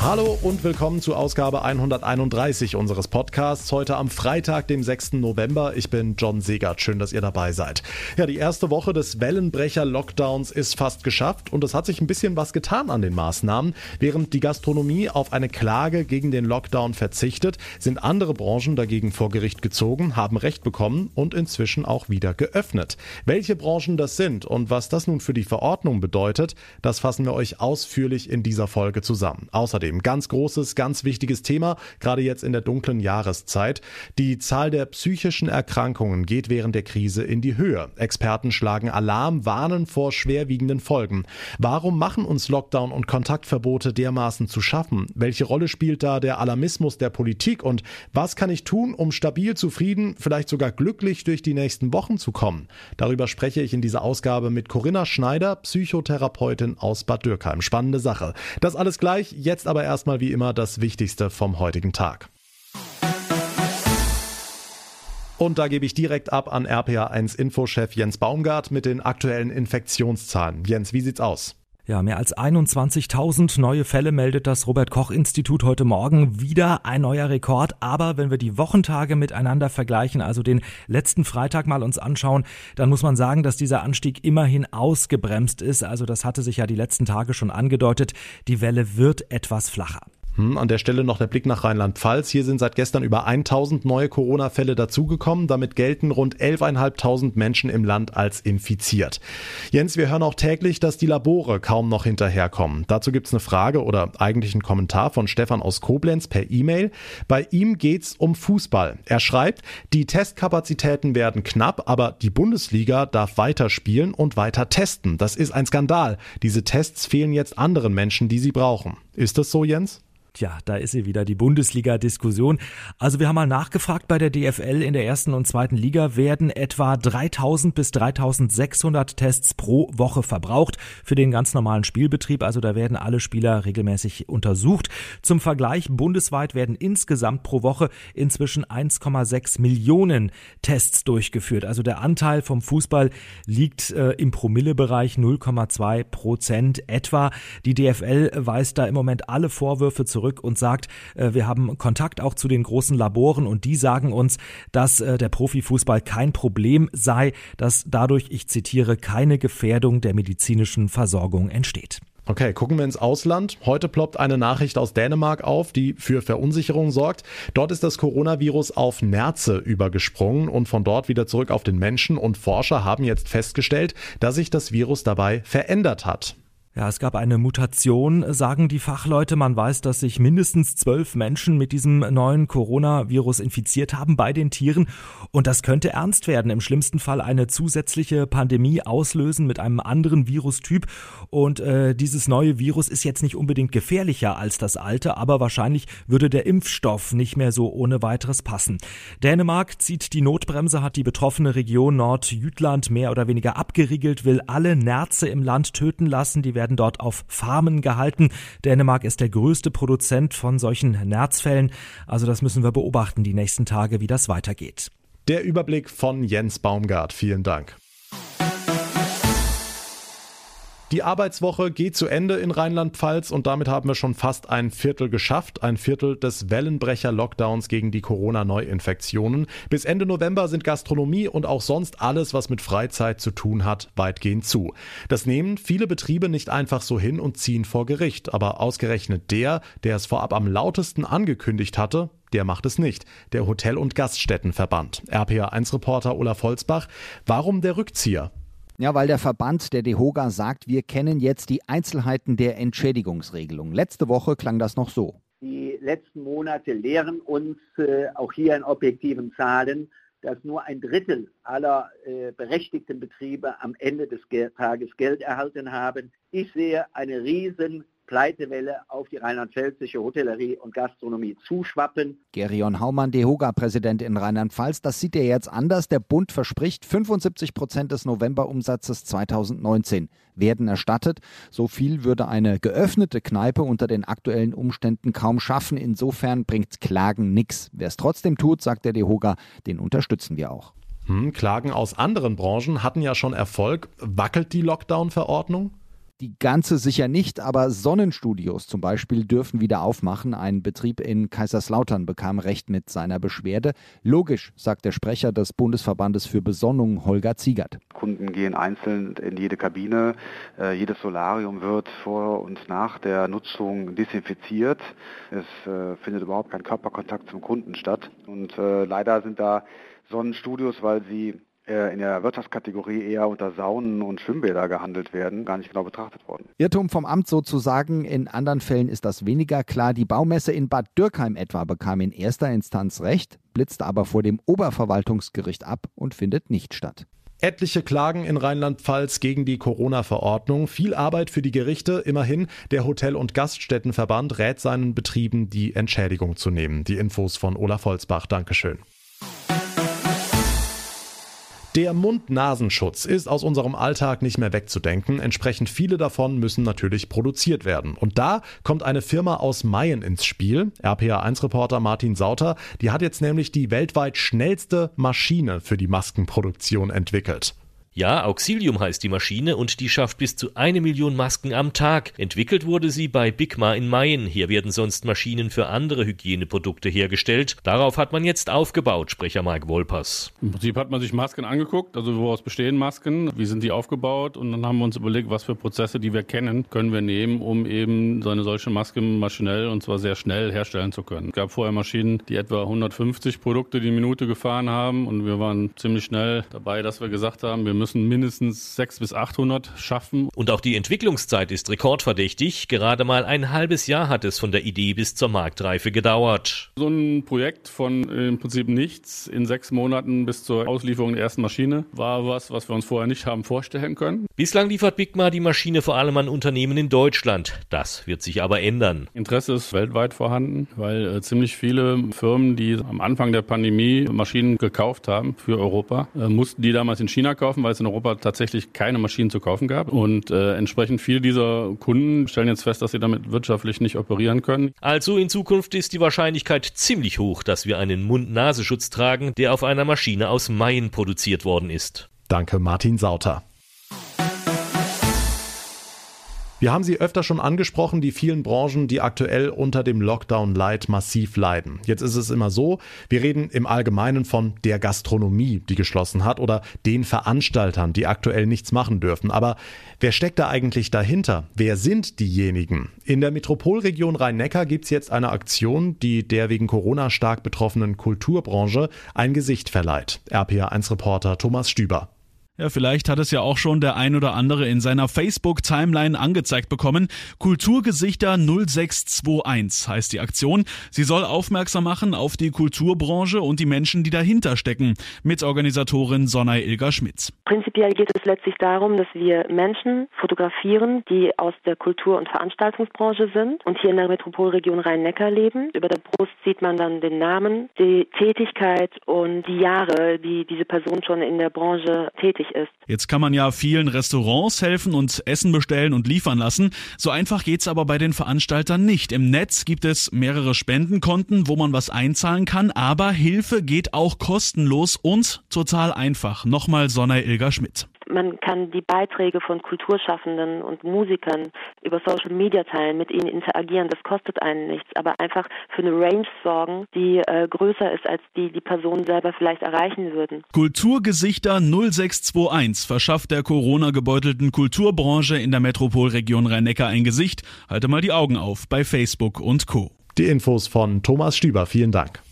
Hallo und willkommen zu Ausgabe 131 unseres Podcasts. Heute am Freitag, dem 6. November. Ich bin John Segert. Schön, dass ihr dabei seid. Ja, die erste Woche des Wellenbrecher-Lockdowns ist fast geschafft und es hat sich ein bisschen was getan an den Maßnahmen. Während die Gastronomie auf eine Klage gegen den Lockdown verzichtet, sind andere Branchen dagegen vor Gericht gezogen, haben Recht bekommen und inzwischen auch wieder geöffnet. Welche Branchen das sind und was das nun für die Verordnung bedeutet, das fassen wir euch ausführlich in dieser Folge zusammen. Außerdem Außerdem ganz großes, ganz wichtiges Thema, gerade jetzt in der dunklen Jahreszeit. Die Zahl der psychischen Erkrankungen geht während der Krise in die Höhe. Experten schlagen Alarm, warnen vor schwerwiegenden Folgen. Warum machen uns Lockdown und Kontaktverbote dermaßen zu schaffen? Welche Rolle spielt da der Alarmismus der Politik und was kann ich tun, um stabil, zufrieden, vielleicht sogar glücklich durch die nächsten Wochen zu kommen? Darüber spreche ich in dieser Ausgabe mit Corinna Schneider, Psychotherapeutin aus Bad Dürkheim. Spannende Sache. Das alles gleich, jetzt aber erstmal wie immer das Wichtigste vom heutigen Tag. Und da gebe ich direkt ab an RPA1 Infochef Jens Baumgart mit den aktuellen Infektionszahlen. Jens, wie sieht's aus? Ja, mehr als 21.000 neue Fälle meldet das Robert Koch Institut heute Morgen. Wieder ein neuer Rekord. Aber wenn wir die Wochentage miteinander vergleichen, also den letzten Freitag mal uns anschauen, dann muss man sagen, dass dieser Anstieg immerhin ausgebremst ist. Also das hatte sich ja die letzten Tage schon angedeutet. Die Welle wird etwas flacher. Hm, an der Stelle noch der Blick nach Rheinland-Pfalz. Hier sind seit gestern über 1000 neue Corona-Fälle dazugekommen. Damit gelten rund 11.500 Menschen im Land als infiziert. Jens, wir hören auch täglich, dass die Labore kaum noch hinterherkommen. Dazu gibt's eine Frage oder eigentlich einen Kommentar von Stefan aus Koblenz per E-Mail. Bei ihm geht's um Fußball. Er schreibt, die Testkapazitäten werden knapp, aber die Bundesliga darf weiter spielen und weiter testen. Das ist ein Skandal. Diese Tests fehlen jetzt anderen Menschen, die sie brauchen. Ist das so, Jens? Tja, da ist sie wieder, die Bundesliga-Diskussion. Also wir haben mal nachgefragt bei der DFL in der ersten und zweiten Liga werden etwa 3000 bis 3600 Tests pro Woche verbraucht für den ganz normalen Spielbetrieb. Also da werden alle Spieler regelmäßig untersucht. Zum Vergleich, bundesweit werden insgesamt pro Woche inzwischen 1,6 Millionen Tests durchgeführt. Also der Anteil vom Fußball liegt äh, im Promillebereich 0,2 Prozent etwa. Die DFL weist da im Moment alle Vorwürfe zurück zurück und sagt, äh, wir haben Kontakt auch zu den großen Laboren und die sagen uns, dass äh, der Profifußball kein Problem sei, dass dadurch, ich zitiere, keine Gefährdung der medizinischen Versorgung entsteht. Okay, gucken wir ins Ausland. Heute ploppt eine Nachricht aus Dänemark auf, die für Verunsicherung sorgt. Dort ist das Coronavirus auf Nerze übergesprungen und von dort wieder zurück auf den Menschen und Forscher haben jetzt festgestellt, dass sich das Virus dabei verändert hat. Ja, es gab eine Mutation, sagen die Fachleute. Man weiß, dass sich mindestens zwölf Menschen mit diesem neuen Coronavirus infiziert haben bei den Tieren. Und das könnte ernst werden. Im schlimmsten Fall eine zusätzliche Pandemie auslösen mit einem anderen Virustyp. Und äh, dieses neue Virus ist jetzt nicht unbedingt gefährlicher als das alte, aber wahrscheinlich würde der Impfstoff nicht mehr so ohne weiteres passen. Dänemark zieht die Notbremse, hat die betroffene Region Nordjütland mehr oder weniger abgeriegelt, will alle Nerze im Land töten lassen. Die werden dort auf Farmen gehalten. Dänemark ist der größte Produzent von solchen Nerzfällen. Also das müssen wir beobachten die nächsten Tage, wie das weitergeht. Der Überblick von Jens Baumgart. Vielen Dank. Die Arbeitswoche geht zu Ende in Rheinland-Pfalz und damit haben wir schon fast ein Viertel geschafft. Ein Viertel des Wellenbrecher-Lockdowns gegen die Corona-Neuinfektionen. Bis Ende November sind Gastronomie und auch sonst alles, was mit Freizeit zu tun hat, weitgehend zu. Das nehmen viele Betriebe nicht einfach so hin und ziehen vor Gericht. Aber ausgerechnet der, der es vorab am lautesten angekündigt hatte, der macht es nicht. Der Hotel- und Gaststättenverband. RPA1-Reporter Olaf Holzbach. Warum der Rückzieher? Ja, weil der Verband der DEHOGA sagt, wir kennen jetzt die Einzelheiten der Entschädigungsregelung. Letzte Woche klang das noch so. Die letzten Monate lehren uns äh, auch hier in objektiven Zahlen, dass nur ein Drittel aller äh, berechtigten Betriebe am Ende des Tages Geld erhalten haben. Ich sehe eine riesen Pleitewelle auf die rheinland-pfälzische Hotellerie und Gastronomie zuschwappen. Gerion Haumann, DEHOGA-Präsident in Rheinland-Pfalz, das sieht er jetzt anders. Der Bund verspricht, 75 Prozent des Novemberumsatzes 2019 werden erstattet. So viel würde eine geöffnete Kneipe unter den aktuellen Umständen kaum schaffen. Insofern bringt Klagen nichts. Wer es trotzdem tut, sagt der DEHOGA, den unterstützen wir auch. Hm, Klagen aus anderen Branchen hatten ja schon Erfolg. Wackelt die Lockdown-Verordnung? Die ganze sicher nicht, aber Sonnenstudios zum Beispiel dürfen wieder aufmachen. Ein Betrieb in Kaiserslautern bekam Recht mit seiner Beschwerde. Logisch, sagt der Sprecher des Bundesverbandes für Besonnung, Holger Ziegert. Kunden gehen einzeln in jede Kabine. Äh, jedes Solarium wird vor und nach der Nutzung desinfiziert. Es äh, findet überhaupt kein Körperkontakt zum Kunden statt. Und äh, leider sind da Sonnenstudios, weil sie in der Wirtschaftskategorie eher unter Saunen und Schwimmbäder gehandelt werden, gar nicht genau betrachtet worden. Irrtum vom Amt sozusagen. In anderen Fällen ist das weniger klar. Die Baumesse in Bad Dürkheim etwa bekam in erster Instanz Recht, blitzt aber vor dem Oberverwaltungsgericht ab und findet nicht statt. Etliche Klagen in Rheinland-Pfalz gegen die Corona-Verordnung. Viel Arbeit für die Gerichte. Immerhin, der Hotel- und Gaststättenverband rät seinen Betrieben, die Entschädigung zu nehmen. Die Infos von Olaf Holzbach. Dankeschön. Der Mund-Nasenschutz ist aus unserem Alltag nicht mehr wegzudenken. Entsprechend viele davon müssen natürlich produziert werden. Und da kommt eine Firma aus Mayen ins Spiel. RPA1-Reporter Martin Sauter, die hat jetzt nämlich die weltweit schnellste Maschine für die Maskenproduktion entwickelt. Ja, Auxilium heißt die Maschine und die schafft bis zu eine Million Masken am Tag. Entwickelt wurde sie bei Bigma in Mayen. Hier werden sonst Maschinen für andere Hygieneprodukte hergestellt. Darauf hat man jetzt aufgebaut, Sprecher Mike Wolpers. Im Prinzip hat man sich Masken angeguckt, also woraus bestehen Masken, wie sind die aufgebaut und dann haben wir uns überlegt, was für Prozesse, die wir kennen, können wir nehmen, um eben so eine solche Maske maschinell und zwar sehr schnell herstellen zu können. Es gab vorher Maschinen, die etwa 150 Produkte die Minute gefahren haben und wir waren ziemlich schnell dabei, dass wir gesagt haben, wir müssen müssen mindestens 600 bis 800 schaffen. Und auch die Entwicklungszeit ist rekordverdächtig. Gerade mal ein halbes Jahr hat es von der Idee bis zur Marktreife gedauert. So ein Projekt von im Prinzip nichts in sechs Monaten bis zur Auslieferung der ersten Maschine war was, was wir uns vorher nicht haben vorstellen können. Bislang liefert Bigma die Maschine vor allem an Unternehmen in Deutschland. Das wird sich aber ändern. Interesse ist weltweit vorhanden, weil äh, ziemlich viele Firmen, die am Anfang der Pandemie Maschinen gekauft haben für Europa, äh, mussten die damals in China kaufen, weil es in Europa tatsächlich keine Maschinen zu kaufen gab. Und äh, entsprechend viele dieser Kunden stellen jetzt fest, dass sie damit wirtschaftlich nicht operieren können. Also in Zukunft ist die Wahrscheinlichkeit ziemlich hoch, dass wir einen Mund-Nasenschutz tragen, der auf einer Maschine aus Mayen produziert worden ist. Danke, Martin Sauter. Wir haben sie öfter schon angesprochen, die vielen Branchen, die aktuell unter dem Lockdown Light massiv leiden. Jetzt ist es immer so, wir reden im Allgemeinen von der Gastronomie, die geschlossen hat, oder den Veranstaltern, die aktuell nichts machen dürfen. Aber wer steckt da eigentlich dahinter? Wer sind diejenigen? In der Metropolregion Rhein-Neckar gibt es jetzt eine Aktion, die der wegen Corona stark betroffenen Kulturbranche ein Gesicht verleiht. RPA1-Reporter Thomas Stüber. Ja, vielleicht hat es ja auch schon der ein oder andere in seiner Facebook-Timeline angezeigt bekommen. Kulturgesichter 0621 heißt die Aktion. Sie soll aufmerksam machen auf die Kulturbranche und die Menschen, die dahinter stecken. Mitorganisatorin Sonay Ilga Schmitz. Prinzipiell geht es letztlich darum, dass wir Menschen fotografieren, die aus der Kultur- und Veranstaltungsbranche sind und hier in der Metropolregion Rhein-Neckar leben. Über der Brust sieht man dann den Namen, die Tätigkeit und die Jahre, die diese Person schon in der Branche tätig wichtig ist. Jetzt kann man ja vielen Restaurants helfen und Essen bestellen und liefern lassen. So einfach geht's aber bei den Veranstaltern nicht. Im Netz gibt es mehrere Spendenkonten, wo man was einzahlen kann, aber Hilfe geht auch kostenlos und total einfach. Nochmal Sonne Ilga Schmidt. Man kann die Beiträge von Kulturschaffenden und Musikern über Social Media teilen, mit ihnen interagieren. Das kostet einen nichts, aber einfach für eine Range sorgen, die äh, größer ist, als die die Personen selber vielleicht erreichen würden. Kulturgesichter 0621 verschafft der Corona-gebeutelten Kulturbranche in der Metropolregion Rhein-Neckar ein Gesicht. Halte mal die Augen auf bei Facebook und Co. Die Infos von Thomas Stüber. Vielen Dank.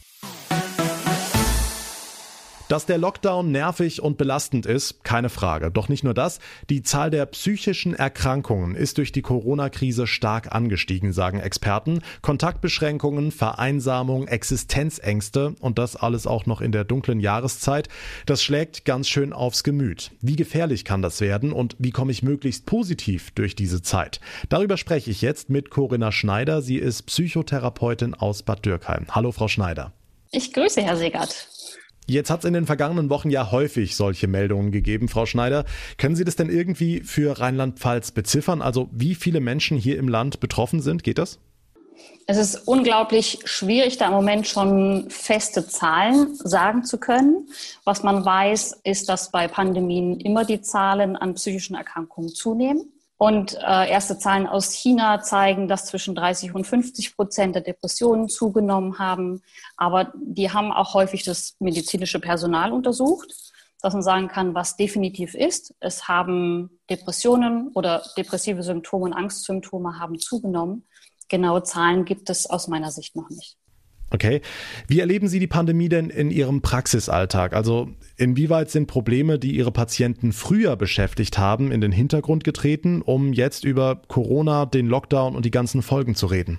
Dass der Lockdown nervig und belastend ist, keine Frage. Doch nicht nur das, die Zahl der psychischen Erkrankungen ist durch die Corona-Krise stark angestiegen, sagen Experten. Kontaktbeschränkungen, Vereinsamung, Existenzängste und das alles auch noch in der dunklen Jahreszeit, das schlägt ganz schön aufs Gemüt. Wie gefährlich kann das werden und wie komme ich möglichst positiv durch diese Zeit? Darüber spreche ich jetzt mit Corinna Schneider. Sie ist Psychotherapeutin aus Bad Dürkheim. Hallo, Frau Schneider. Ich grüße Herr Segert. Jetzt hat es in den vergangenen Wochen ja häufig solche Meldungen gegeben, Frau Schneider. Können Sie das denn irgendwie für Rheinland-Pfalz beziffern? Also wie viele Menschen hier im Land betroffen sind? Geht das? Es ist unglaublich schwierig, da im Moment schon feste Zahlen sagen zu können. Was man weiß, ist, dass bei Pandemien immer die Zahlen an psychischen Erkrankungen zunehmen. Und äh, erste Zahlen aus China zeigen, dass zwischen 30 und 50 Prozent der Depressionen zugenommen haben. Aber die haben auch häufig das medizinische Personal untersucht, dass man sagen kann, was definitiv ist. Es haben Depressionen oder depressive Symptome und Angstsymptome haben zugenommen. Genaue Zahlen gibt es aus meiner Sicht noch nicht. Okay. Wie erleben Sie die Pandemie denn in Ihrem Praxisalltag? Also inwieweit sind Probleme, die Ihre Patienten früher beschäftigt haben, in den Hintergrund getreten, um jetzt über Corona, den Lockdown und die ganzen Folgen zu reden?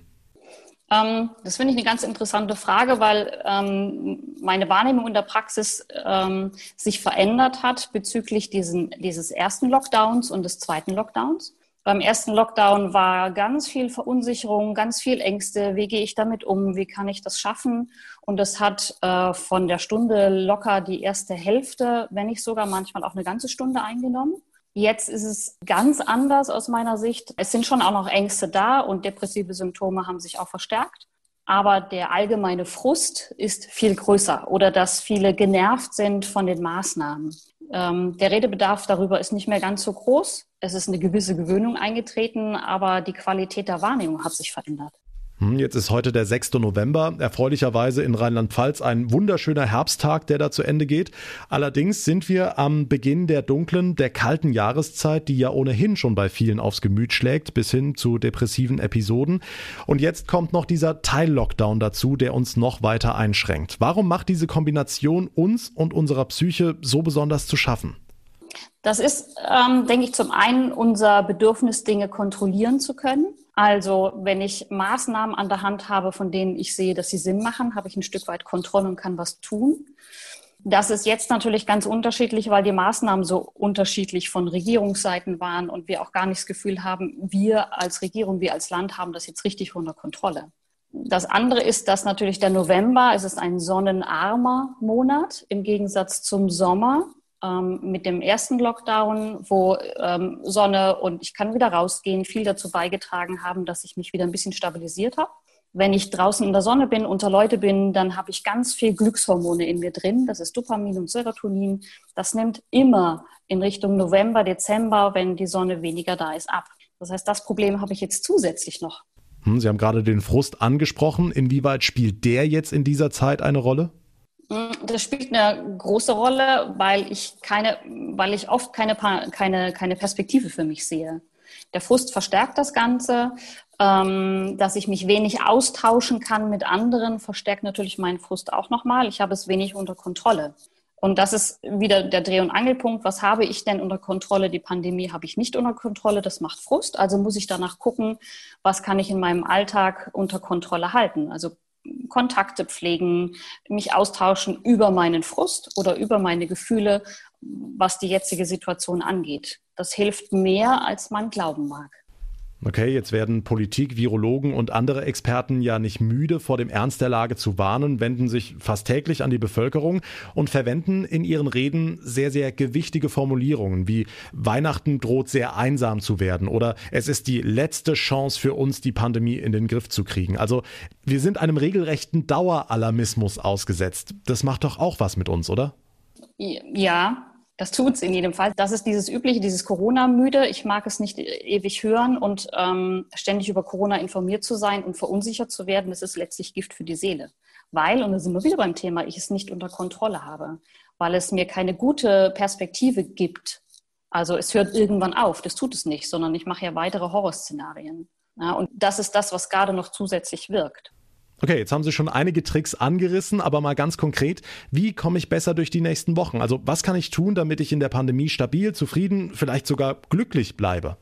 Ähm, das finde ich eine ganz interessante Frage, weil ähm, meine Wahrnehmung in der Praxis ähm, sich verändert hat bezüglich diesen, dieses ersten Lockdowns und des zweiten Lockdowns. Beim ersten Lockdown war ganz viel Verunsicherung, ganz viel Ängste. Wie gehe ich damit um? Wie kann ich das schaffen? Und das hat äh, von der Stunde locker die erste Hälfte, wenn nicht sogar manchmal auch eine ganze Stunde eingenommen. Jetzt ist es ganz anders aus meiner Sicht. Es sind schon auch noch Ängste da und depressive Symptome haben sich auch verstärkt. Aber der allgemeine Frust ist viel größer oder dass viele genervt sind von den Maßnahmen. Ähm, der Redebedarf darüber ist nicht mehr ganz so groß. Es ist eine gewisse Gewöhnung eingetreten, aber die Qualität der Wahrnehmung hat sich verändert. Hm, jetzt ist heute der 6. November. Erfreulicherweise in Rheinland-Pfalz ein wunderschöner Herbsttag, der da zu Ende geht. Allerdings sind wir am Beginn der dunklen, der kalten Jahreszeit, die ja ohnehin schon bei vielen aufs Gemüt schlägt, bis hin zu depressiven Episoden. Und jetzt kommt noch dieser Teil-Lockdown dazu, der uns noch weiter einschränkt. Warum macht diese Kombination uns und unserer Psyche so besonders zu schaffen? Das ist, ähm, denke ich, zum einen unser Bedürfnis, Dinge kontrollieren zu können. Also wenn ich Maßnahmen an der Hand habe, von denen ich sehe, dass sie Sinn machen, habe ich ein Stück weit Kontrolle und kann was tun. Das ist jetzt natürlich ganz unterschiedlich, weil die Maßnahmen so unterschiedlich von Regierungsseiten waren und wir auch gar nicht das Gefühl haben, wir als Regierung, wir als Land haben das jetzt richtig unter Kontrolle. Das andere ist, dass natürlich der November, es ist ein sonnenarmer Monat im Gegensatz zum Sommer ähm, mit dem ersten Lockdown, wo ähm, Sonne und ich kann wieder rausgehen, viel dazu beigetragen haben, dass ich mich wieder ein bisschen stabilisiert habe. Wenn ich draußen in der Sonne bin, unter Leute bin, dann habe ich ganz viel Glückshormone in mir drin. Das ist Dopamin und Serotonin. Das nimmt immer in Richtung November, Dezember, wenn die Sonne weniger da ist, ab. Das heißt, das Problem habe ich jetzt zusätzlich noch. Hm, Sie haben gerade den Frust angesprochen. Inwieweit spielt der jetzt in dieser Zeit eine Rolle? Das spielt eine große Rolle, weil ich keine, weil ich oft keine, keine, keine Perspektive für mich sehe. Der Frust verstärkt das Ganze. Ähm, dass ich mich wenig austauschen kann mit anderen, verstärkt natürlich meinen Frust auch nochmal. Ich habe es wenig unter Kontrolle. Und das ist wieder der Dreh- und Angelpunkt. Was habe ich denn unter Kontrolle? Die Pandemie habe ich nicht unter Kontrolle. Das macht Frust. Also muss ich danach gucken, was kann ich in meinem Alltag unter Kontrolle halten? Also Kontakte pflegen, mich austauschen über meinen Frust oder über meine Gefühle, was die jetzige Situation angeht. Das hilft mehr, als man glauben mag. Okay, jetzt werden Politik, Virologen und andere Experten ja nicht müde, vor dem Ernst der Lage zu warnen, wenden sich fast täglich an die Bevölkerung und verwenden in ihren Reden sehr, sehr gewichtige Formulierungen wie Weihnachten droht sehr einsam zu werden oder es ist die letzte Chance für uns, die Pandemie in den Griff zu kriegen. Also wir sind einem regelrechten Daueralarmismus ausgesetzt. Das macht doch auch was mit uns, oder? Ja, das tut's in jedem Fall. Das ist dieses übliche, dieses Corona-müde. Ich mag es nicht ewig hören und ähm, ständig über Corona informiert zu sein und verunsichert zu werden. Das ist letztlich Gift für die Seele. Weil, und da sind wir wieder beim Thema, ich es nicht unter Kontrolle habe. Weil es mir keine gute Perspektive gibt. Also es hört irgendwann auf. Das tut es nicht, sondern ich mache ja weitere Horrorszenarien. Ja, und das ist das, was gerade noch zusätzlich wirkt. Okay, jetzt haben Sie schon einige Tricks angerissen, aber mal ganz konkret, wie komme ich besser durch die nächsten Wochen? Also was kann ich tun, damit ich in der Pandemie stabil, zufrieden, vielleicht sogar glücklich bleibe?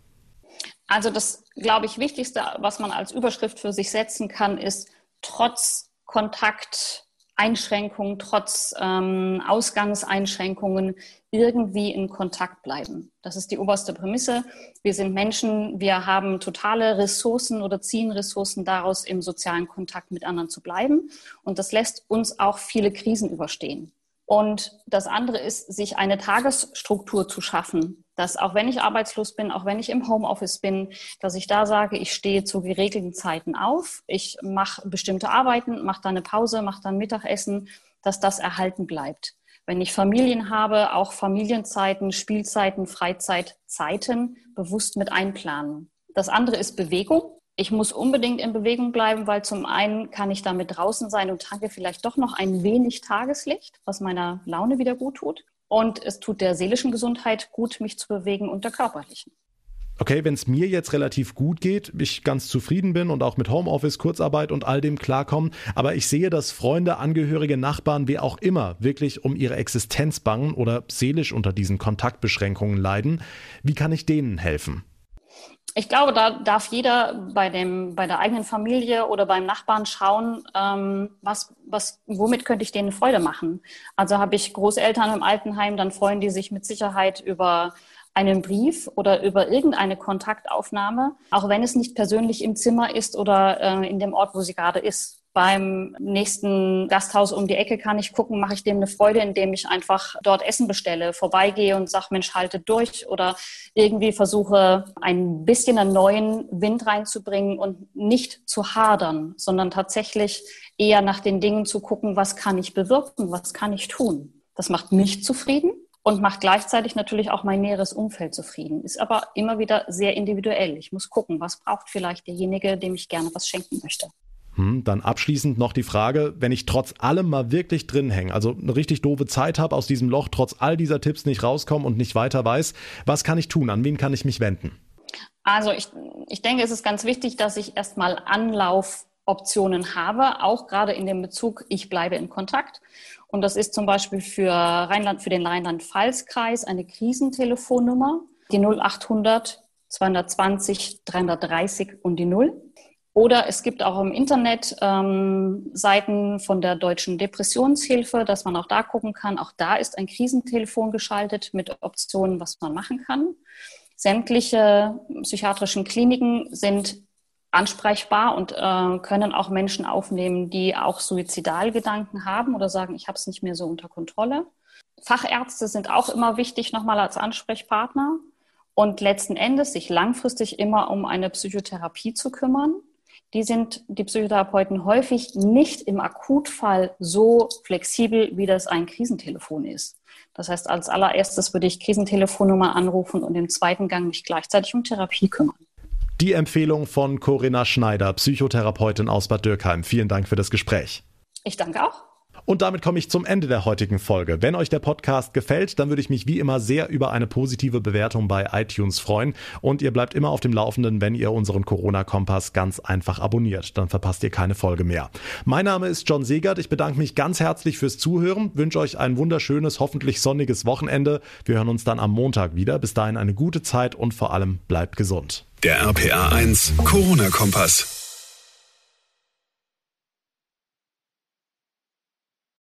Also das, glaube ich, Wichtigste, was man als Überschrift für sich setzen kann, ist trotz Kontakt Einschränkungen, trotz ähm, Ausgangseinschränkungen irgendwie in Kontakt bleiben. Das ist die oberste Prämisse. Wir sind Menschen, wir haben totale Ressourcen oder ziehen Ressourcen daraus, im sozialen Kontakt mit anderen zu bleiben. Und das lässt uns auch viele Krisen überstehen. Und das andere ist, sich eine Tagesstruktur zu schaffen, dass auch wenn ich arbeitslos bin, auch wenn ich im Homeoffice bin, dass ich da sage, ich stehe zu geregelten Zeiten auf, ich mache bestimmte Arbeiten, mache dann eine Pause, mache dann Mittagessen, dass das erhalten bleibt. wenn ich Familien habe, auch Familienzeiten, Spielzeiten, Freizeitzeiten bewusst mit einplanen. Das andere ist Bewegung. Ich muss unbedingt in Bewegung bleiben, weil zum einen kann ich damit draußen sein und tanke vielleicht doch noch ein wenig Tageslicht, was meiner Laune wieder gut tut. Und es tut der seelischen Gesundheit gut, mich zu bewegen und der körperlichen okay, wenn es mir jetzt relativ gut geht, ich ganz zufrieden bin und auch mit Homeoffice, Kurzarbeit und all dem klarkommen, aber ich sehe, dass Freunde, Angehörige, Nachbarn, wie auch immer, wirklich um ihre Existenz bangen oder seelisch unter diesen Kontaktbeschränkungen leiden. Wie kann ich denen helfen? Ich glaube, da darf jeder bei, dem, bei der eigenen Familie oder beim Nachbarn schauen, ähm, was, was, womit könnte ich denen Freude machen. Also habe ich Großeltern im Altenheim, dann freuen die sich mit Sicherheit über einen Brief oder über irgendeine Kontaktaufnahme, auch wenn es nicht persönlich im Zimmer ist oder äh, in dem Ort, wo sie gerade ist. Beim nächsten Gasthaus um die Ecke kann ich gucken, mache ich dem eine Freude, indem ich einfach dort Essen bestelle, vorbeigehe und sage, Mensch, haltet durch oder irgendwie versuche, ein bisschen einen neuen Wind reinzubringen und nicht zu hadern, sondern tatsächlich eher nach den Dingen zu gucken, was kann ich bewirken, was kann ich tun. Das macht mich zufrieden und macht gleichzeitig natürlich auch mein näheres Umfeld zufrieden. Ist aber immer wieder sehr individuell. Ich muss gucken, was braucht vielleicht derjenige, dem ich gerne was schenken möchte. Hm, dann abschließend noch die Frage, wenn ich trotz allem mal wirklich drin hänge, also eine richtig doofe Zeit habe, aus diesem Loch trotz all dieser Tipps nicht rauskomme und nicht weiter weiß, was kann ich tun? An wen kann ich mich wenden? Also ich, ich denke, es ist ganz wichtig, dass ich erstmal Anlaufoptionen habe, auch gerade in dem Bezug, ich bleibe in Kontakt. Und das ist zum Beispiel für, Rheinland, für den Rheinland-Pfalz-Kreis eine Krisentelefonnummer, die 0800 220 330 und die 0. Oder es gibt auch im Internet ähm, Seiten von der Deutschen Depressionshilfe, dass man auch da gucken kann. Auch da ist ein Krisentelefon geschaltet mit Optionen, was man machen kann. Sämtliche psychiatrischen Kliniken sind ansprechbar und äh, können auch Menschen aufnehmen, die auch Suizidalgedanken haben oder sagen, ich habe es nicht mehr so unter Kontrolle. Fachärzte sind auch immer wichtig nochmal als Ansprechpartner und letzten Endes sich langfristig immer um eine Psychotherapie zu kümmern. Die sind die Psychotherapeuten häufig nicht im Akutfall so flexibel, wie das ein Krisentelefon ist. Das heißt, als allererstes würde ich Krisentelefonnummer anrufen und im zweiten Gang mich gleichzeitig um Therapie kümmern. Die Empfehlung von Corinna Schneider, Psychotherapeutin aus Bad Dürkheim. Vielen Dank für das Gespräch. Ich danke auch. Und damit komme ich zum Ende der heutigen Folge. Wenn euch der Podcast gefällt, dann würde ich mich wie immer sehr über eine positive Bewertung bei iTunes freuen. Und ihr bleibt immer auf dem Laufenden, wenn ihr unseren Corona-Kompass ganz einfach abonniert. Dann verpasst ihr keine Folge mehr. Mein Name ist John Segert. Ich bedanke mich ganz herzlich fürs Zuhören, wünsche euch ein wunderschönes, hoffentlich sonniges Wochenende. Wir hören uns dann am Montag wieder. Bis dahin eine gute Zeit und vor allem bleibt gesund. Der RPA 1 Corona-Kompass.